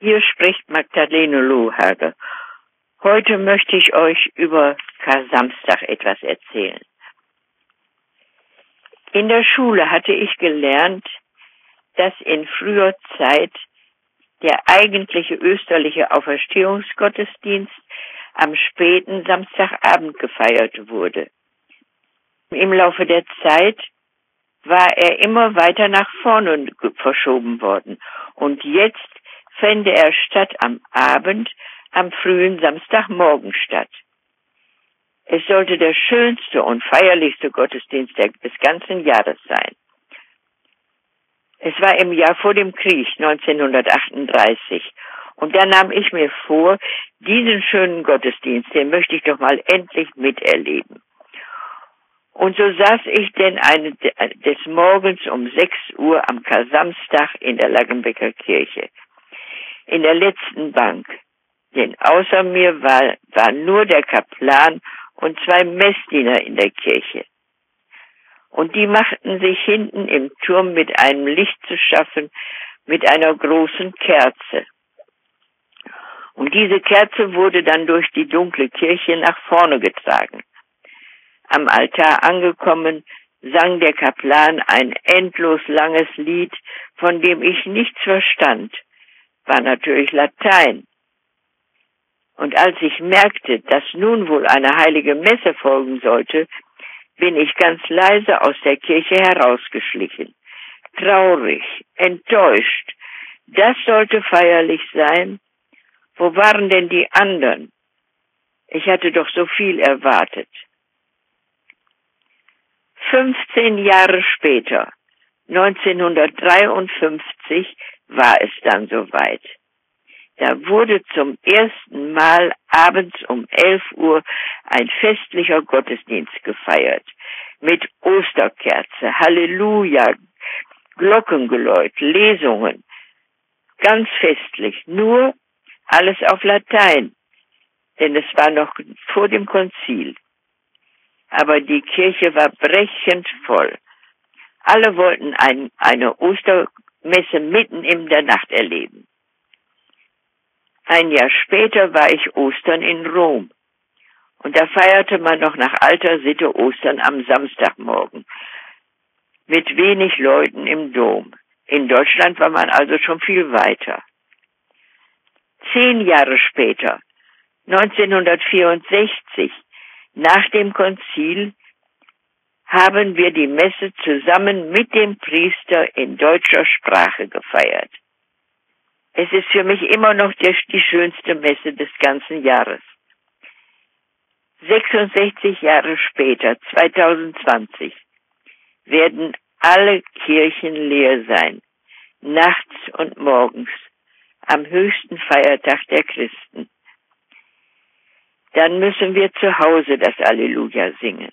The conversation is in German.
Hier spricht Magdalene Lohage. Heute möchte ich euch über Kar-Samstag etwas erzählen. In der Schule hatte ich gelernt, dass in früher Zeit der eigentliche österliche Auferstehungsgottesdienst am späten Samstagabend gefeiert wurde. Im Laufe der Zeit war er immer weiter nach vorne verschoben worden und jetzt fände er statt am Abend am frühen Samstagmorgen statt. Es sollte der schönste und feierlichste Gottesdienst des ganzen Jahres sein. Es war im Jahr vor dem Krieg 1938 und da nahm ich mir vor, diesen schönen Gottesdienst, den möchte ich doch mal endlich miterleben. Und so saß ich denn eine, des Morgens um 6 Uhr am Kasamstag in der Lagenbecker Kirche, in der letzten Bank. Denn außer mir war, war nur der Kaplan und zwei Messdiener in der Kirche. Und die machten sich hinten im Turm mit einem Licht zu schaffen, mit einer großen Kerze. Und diese Kerze wurde dann durch die dunkle Kirche nach vorne getragen. Am Altar angekommen, sang der Kaplan ein endlos langes Lied, von dem ich nichts verstand. War natürlich Latein. Und als ich merkte, dass nun wohl eine heilige Messe folgen sollte, bin ich ganz leise aus der Kirche herausgeschlichen. Traurig, enttäuscht. Das sollte feierlich sein. Wo waren denn die anderen? Ich hatte doch so viel erwartet. 15 Jahre später, 1953, war es dann soweit. Da wurde zum ersten Mal abends um 11 Uhr ein festlicher Gottesdienst gefeiert. Mit Osterkerze, Halleluja, Glockengeläut, Lesungen. Ganz festlich. Nur alles auf Latein. Denn es war noch vor dem Konzil. Aber die Kirche war brechend voll. Alle wollten ein, eine Ostermesse mitten in der Nacht erleben. Ein Jahr später war ich Ostern in Rom. Und da feierte man noch nach alter Sitte Ostern am Samstagmorgen. Mit wenig Leuten im Dom. In Deutschland war man also schon viel weiter. Zehn Jahre später, 1964, nach dem Konzil, haben wir die Messe zusammen mit dem Priester in deutscher Sprache gefeiert. Es ist für mich immer noch die, die schönste Messe des ganzen Jahres. 66 Jahre später, 2020, werden alle Kirchen leer sein, nachts und morgens, am höchsten Feiertag der Christen. Dann müssen wir zu Hause das Alleluja singen.